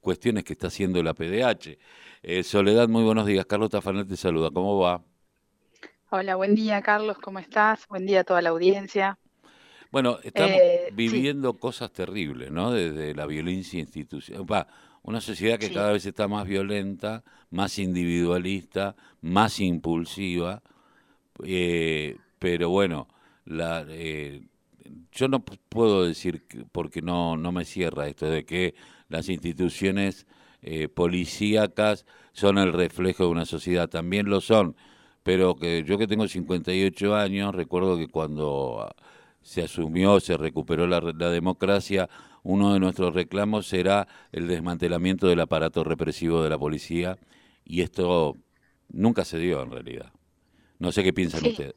cuestiones que está haciendo la PDH. Eh, Soledad, muy buenos días. Carlota Fanel te saluda. ¿Cómo va? Hola, buen día, Carlos. ¿Cómo estás? Buen día a toda la audiencia. Bueno, estamos eh, viviendo cosas terribles, ¿no? Desde la violencia institucional. Una sociedad que cada vez está más violenta, más individualista, más impulsiva. Eh, pero bueno, la, eh, yo no puedo decir, porque no, no me cierra esto, de que las instituciones eh, policíacas son el reflejo de una sociedad. También lo son, pero que yo que tengo 58 años, recuerdo que cuando se asumió, se recuperó la, la democracia, uno de nuestros reclamos será el desmantelamiento del aparato represivo de la policía y esto nunca se dio en realidad. No sé qué piensan ustedes.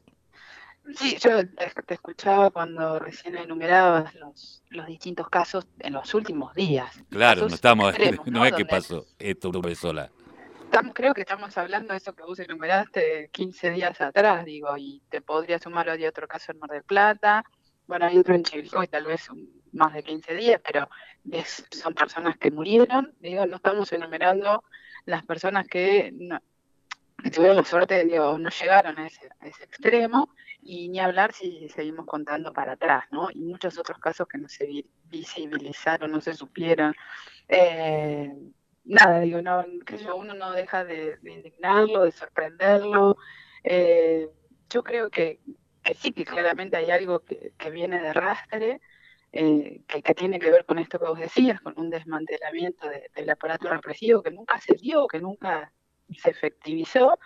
Sí, yo te escuchaba cuando recién enumerabas los, los distintos casos en los últimos días. Claro, no estamos, no, es que pasó esto una vez sola. Estamos, creo que estamos hablando de eso que vos enumeraste 15 días atrás, digo, y te podría sumar hoy otro caso en Mar del Plata, bueno, hay otro en Chivilcoy, tal vez más de 15 días, pero son personas que murieron, digo, no estamos enumerando las personas que, no, tuvieron suerte, digo, no llegaron a ese, extremo, y ni hablar si seguimos contando para atrás, ¿no? Y muchos otros casos que no se visibilizaron, no se supieron. Eh, nada, digo, no, que yo, uno no deja de, indignarlo, de sorprenderlo. Eh, yo creo que, sí, que claramente hay algo que, viene de rastre, eh, que, tiene que ver con esto que vos decías, con un desmantelamiento del aparato represivo que nunca se dio, que nunca se efectivizó,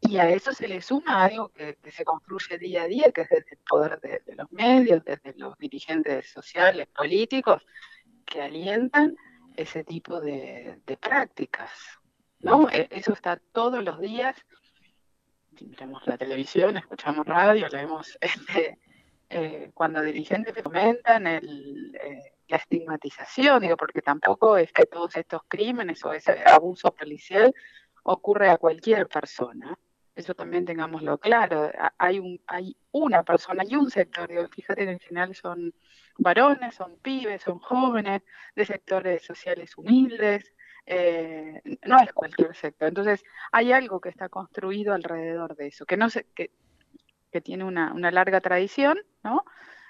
y a eso se le suma algo que, se construye día a día, que es desde el poder de, los medios, desde los dirigentes sociales, políticos, que alientan ese tipo de, prácticas. ¿no? E, eso está todos los días miramos la televisión, escuchamos radio, leemos este, eh, cuando dirigentes comentan eh, la estigmatización, digo, porque tampoco es que todos estos crímenes o ese abuso policial ocurre a cualquier persona. Eso también tengámoslo claro. Hay, un, hay una persona y un sector, digo, fíjate, en general son varones, son pibes, son jóvenes, de sectores sociales humildes, eh, no es cualquier sector. Entonces, hay algo que está construido alrededor de eso, que no se, que, que tiene una, una, larga tradición, ¿no?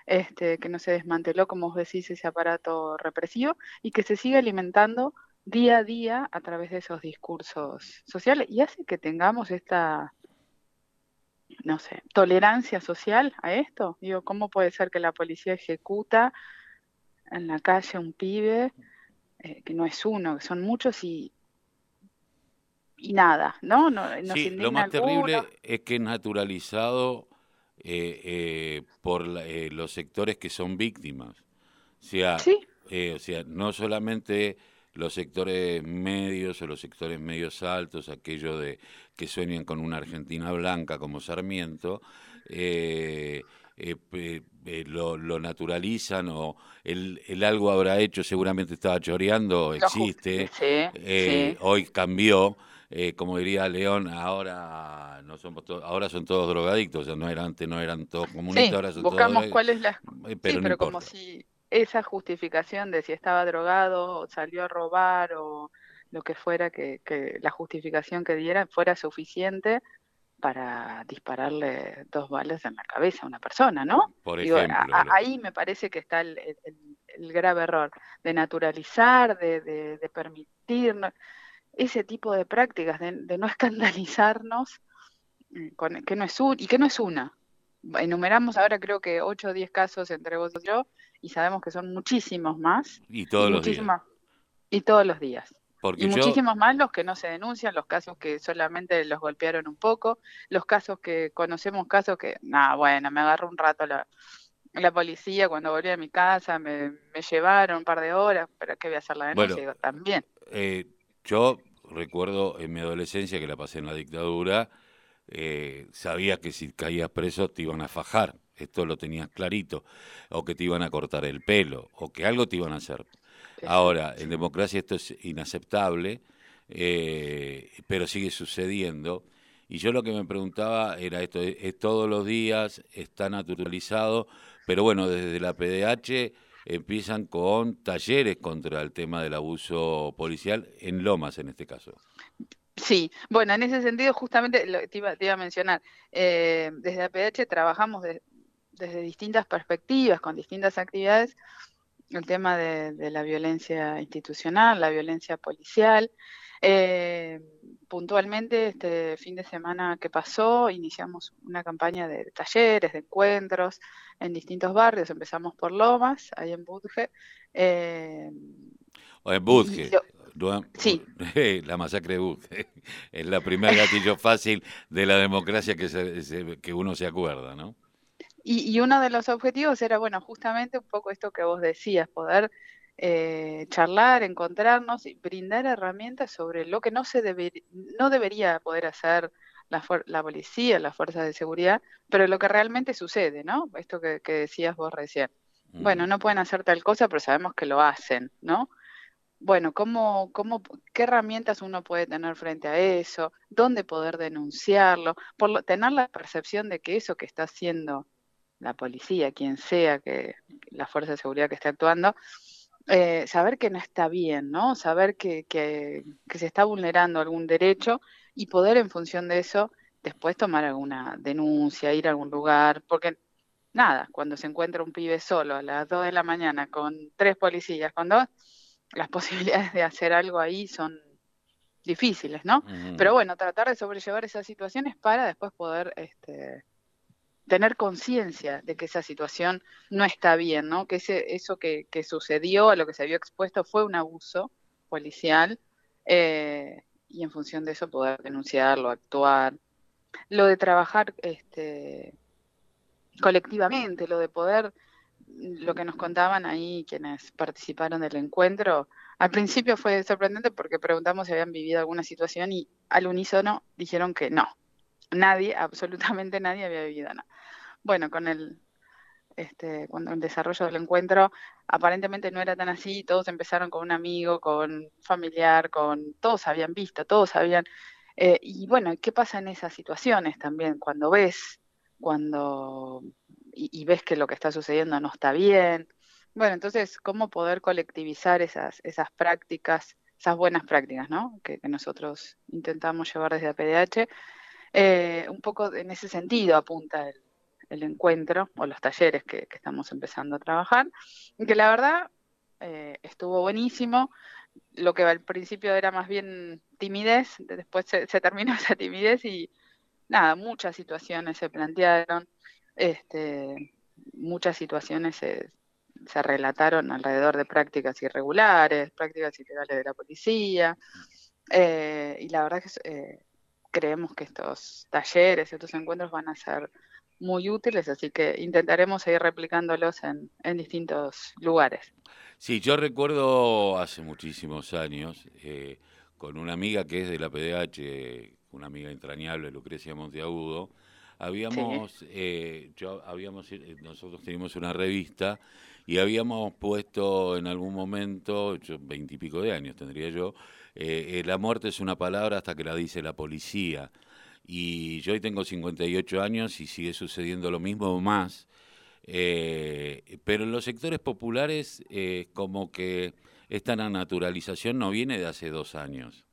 Este, que no se desmanteló, como vos decís, ese aparato represivo y que se sigue alimentando día a día a través de esos discursos sociales y hace que tengamos esta, no sé, tolerancia social a esto. Digo, ¿cómo puede ser que la policía ejecuta en la calle a un pibe eh, que no es uno, que son muchos y, y nada, ¿no? no, sí, lo más terrible es que es naturalizado eh, eh, por los sectores que son víctimas. O sea, o sea, no solamente los sectores medios o los sectores medios altos, aquellos de que sueñan con una Argentina blanca como Sarmiento, eh, eh, eh, lo, naturalizan o el, algo habrá hecho, seguramente estaba choreando, existe, eh, hoy cambió. como diría León, ahora no somos ahora son todos drogadictos, no eran antes no eran todos comunistas, ahora son buscamos cuál es la pero, pero como si esa justificación de si estaba drogado o salió a robar o lo que fuera que, que la justificación que diera fuera suficiente para dispararle dos balas en la cabeza a una persona, ¿no? Por ejemplo, ahí me parece que está el, grave error de naturalizar, de, de, permitir ese tipo de prácticas, de, no escandalizarnos, mm, con, que no es un, y que no es una. Enumeramos ahora creo que 8 o 10 casos entre vos y yo, y sabemos que son muchísimos más. Y todos los días. Y todos los días y muchísimos más los que no se denuncian, los casos que solamente los golpearon un poco, los casos que conocemos, casos que, nada, bueno, me agarró un rato la, la policía cuando volví a mi casa, me, llevaron un par de horas, pero ¿qué voy a hacer la denuncia? también. Eh, yo recuerdo en mi adolescencia que la pasé en la dictadura, eh, sabía que si caías preso te iban a fajar, esto lo tenías clarito, o que te iban a cortar el pelo, o que algo te iban a hacer. Ahora, en democracia esto es inaceptable, eh, pero sigue sucediendo. Y yo lo que me preguntaba era esto, es, todos los días, está naturalizado, pero bueno, desde la PDH empiezan con talleres contra el tema del abuso policial en Lomas en este caso. Sí, bueno, en ese sentido justamente lo, te, iba, te iba a mencionar, eh, desde APH trabajamos desde distintas perspectivas, con distintas actividades, el tema de, la violencia institucional, la violencia policial. Eh, puntualmente, este fin de semana que pasó, iniciamos una campaña de talleres, de encuentros en distintos barrios. Empezamos por Lomas, ahí en Budge. Eh, o en Budge. Sí. La masacre de Budge. Es la primer gatillo fácil de la democracia que, que uno se acuerda, ¿no? Y, uno de los objetivos era, bueno, justamente un poco esto que vos decías, poder eh, charlar, encontrarnos y brindar herramientas sobre lo que no se no debería poder hacer la, la policía, las fuerzas de seguridad, pero lo que realmente sucede, ¿no? Esto que, decías vos recién. Bueno, no pueden hacer tal cosa, pero sabemos que lo hacen, ¿no? Bueno, ¿cómo, cómo, ¿qué herramientas uno puede tener frente a eso? ¿Dónde poder denunciarlo? Por tener la percepción de que eso que está haciendo la policía, quien sea que la fuerza de seguridad que esté actuando, eh, saber que no está bien, ¿no? Saber que, que, se está vulnerando algún derecho y poder en función de eso después tomar alguna denuncia, ir a algún lugar, porque nada, cuando se encuentra un pibe solo a las 2 de la mañana con tres policías, con dos, las posibilidades de hacer algo ahí son difíciles, ¿no? Pero bueno, tratar de sobrellevar esas situaciones para después poder este, tener conciencia de que esa situación no está bien, ¿no? Que ese, eso que, sucedió, a lo que se vio expuesto, fue un abuso policial eh, y en función de eso poder denunciarlo, actuar. Lo de trabajar este, colectivamente, lo de poder, lo que nos contaban ahí quienes participaron del encuentro, al principio fue sorprendente porque preguntamos si habían vivido alguna situación y al unísono dijeron que no, nadie, absolutamente nadie había vivido nada. Bueno, con el, este, cuando el desarrollo del encuentro, aparentemente no era tan así, todos empezaron con un amigo, con familiar, con todos habían visto, todos habían... Eh, y bueno, ¿qué pasa en esas situaciones también? Cuando ves, cuando... Y, ves que lo que está sucediendo no está bien. Bueno, entonces, ¿cómo poder colectivizar esas, esas prácticas, esas buenas prácticas, ¿no? Que, que nosotros intentamos llevar desde APDH eh, un poco en ese sentido apunta el, encuentro o los talleres que, estamos empezando a trabajar, que la verdad eh, estuvo buenísimo. Lo que al principio era más bien timidez, después se, terminó esa timidez y nada, muchas situaciones se plantearon, este, muchas situaciones se, relataron alrededor de prácticas irregulares, prácticas ilegales de la policía, eh, y la verdad que creemos que estos talleres, estos encuentros van a ser muy útiles, así que intentaremos seguir replicándolos en, distintos lugares. Sí, yo recuerdo hace muchísimos años, eh, con una amiga que es de la PDH, una amiga entrañable, Lucrecia Monteagudo, habíamos, eh, yo habíamos, eh, nosotros teníamos una revista y habíamos puesto en algún momento, veintipico de años tendría yo, eh, la muerte es una palabra hasta que la dice la policía. Y yo hoy tengo 58 años y sigue sucediendo lo mismo o más. Eh, pero en los sectores populares, eh, como que esta naturalización no viene de hace dos años.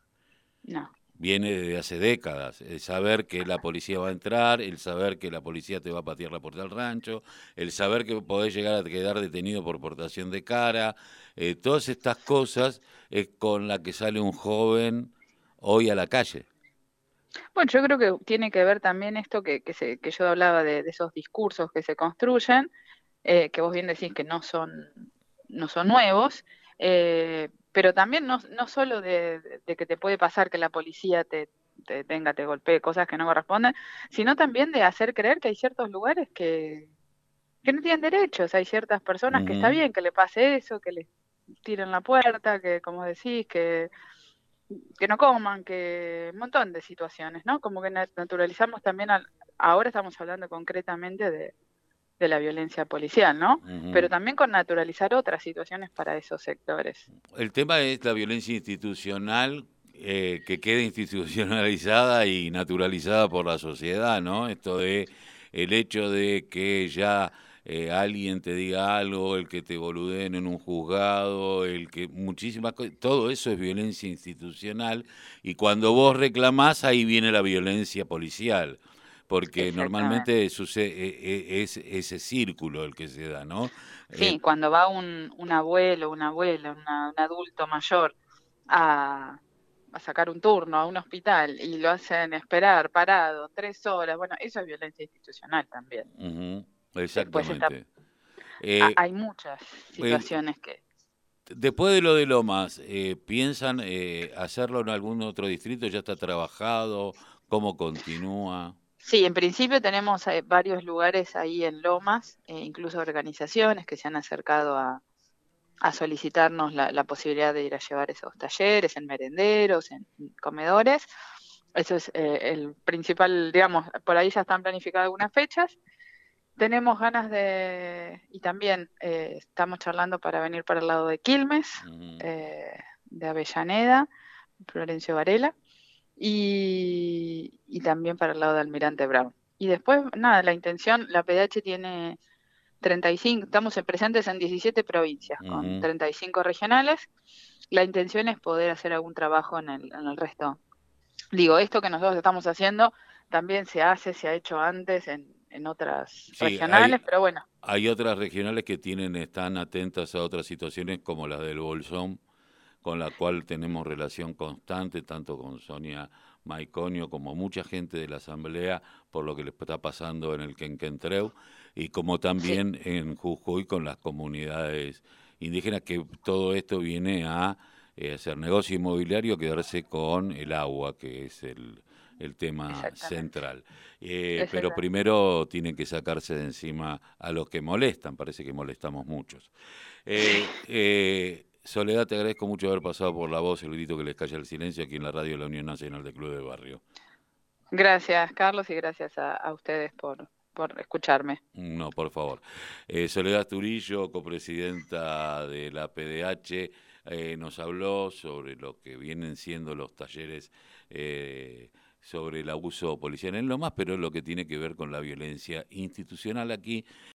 No viene desde hace décadas. El saber que la policía va a entrar, el saber que la policía te va a patear la puerta del rancho, el saber que podés llegar a quedar detenido por portación de cara, eh, todas estas cosas es con la que sale un joven hoy a la calle. Bueno, yo creo que tiene que ver también esto que, que, se, que yo hablaba de, esos discursos que se construyen, eh, que vos bien decís que no son, no son nuevos, eh, pero también no, no solo de, que te puede pasar que la policía te, te tenga, te golpee, cosas que no corresponden, sino también de hacer creer que hay ciertos lugares que, que no tienen derechos, hay ciertas personas que está bien que le pase eso, que les tiren la puerta, que como decís, que, que no coman, que un montón de situaciones, ¿no? Como que naturalizamos también, ahora estamos hablando concretamente de, de la violencia policial, ¿no? Pero también con naturalizar otras situaciones para esos sectores. El tema es la violencia institucional eh, que quede institucionalizada y naturalizada por la sociedad, ¿no? Esto de el hecho de que ya eh, alguien te diga algo, el que te boludeen en un juzgado, el que muchísimas cosas, todo eso es violencia institucional y cuando vos reclamás ahí viene la violencia policial porque normalmente sucede, e, es ese círculo el que se da, ¿no? Sí, eh, cuando va un, un abuelo, una abuela, un adulto mayor a, a sacar un turno a un hospital y lo hacen esperar parado tres horas, bueno, eso es violencia institucional también. Exactamente. Eh, hay muchas situaciones que... Después de lo de Lomas, eh, ¿piensan hacerlo en algún otro distrito? ¿Ya está trabajado? ¿Cómo continúa? Sí, en principio tenemos eh, varios lugares ahí en Lomas, eh, incluso organizaciones que se han acercado a, solicitarnos la, posibilidad de ir a llevar esos talleres en merenderos, en comedores. Eso es eh, el principal, digamos, por ahí ya están planificadas algunas fechas. Tenemos ganas de, y también estamos charlando para venir para el lado de Quilmes, de Avellaneda, Florencio Varela y, también para el lado de Almirante Brown. Y después, nada, la intención, la PDH tiene 35, estamos presentes en 17 provincias, con 35 regionales. La intención es poder hacer algún trabajo en el, en el resto. Digo, esto que nosotros estamos haciendo también se hace, se ha hecho antes en, en otras regionales, pero bueno. Hay otras regionales que tienen, están atentas a otras situaciones como la del Bolsón, con la cual tenemos relación constante, tanto con Sonia Maiconio como mucha gente de la Asamblea, por lo que le está pasando en el Quenquentreu, y como también en Jujuy con las comunidades indígenas, que todo esto viene a eh, hacer negocio inmobiliario, quedarse con el agua, que es el, el tema central. Eh, pero primero tienen que sacarse de encima a los que molestan, parece que molestamos muchos. Eh, eh, Soledad, te agradezco mucho haber pasado por la voz, el grito que les calla el silencio aquí en la radio de la Unión Nacional de Club de Barrio. Gracias, Carlos, y gracias a, ustedes por, por escucharme. No, por favor. Eh, Soledad Turillo, copresidenta de la PDH, eh, nos habló sobre lo que vienen siendo los talleres eh, sobre el abuso policial en Lomas, pero lo que tiene que ver con la violencia institucional aquí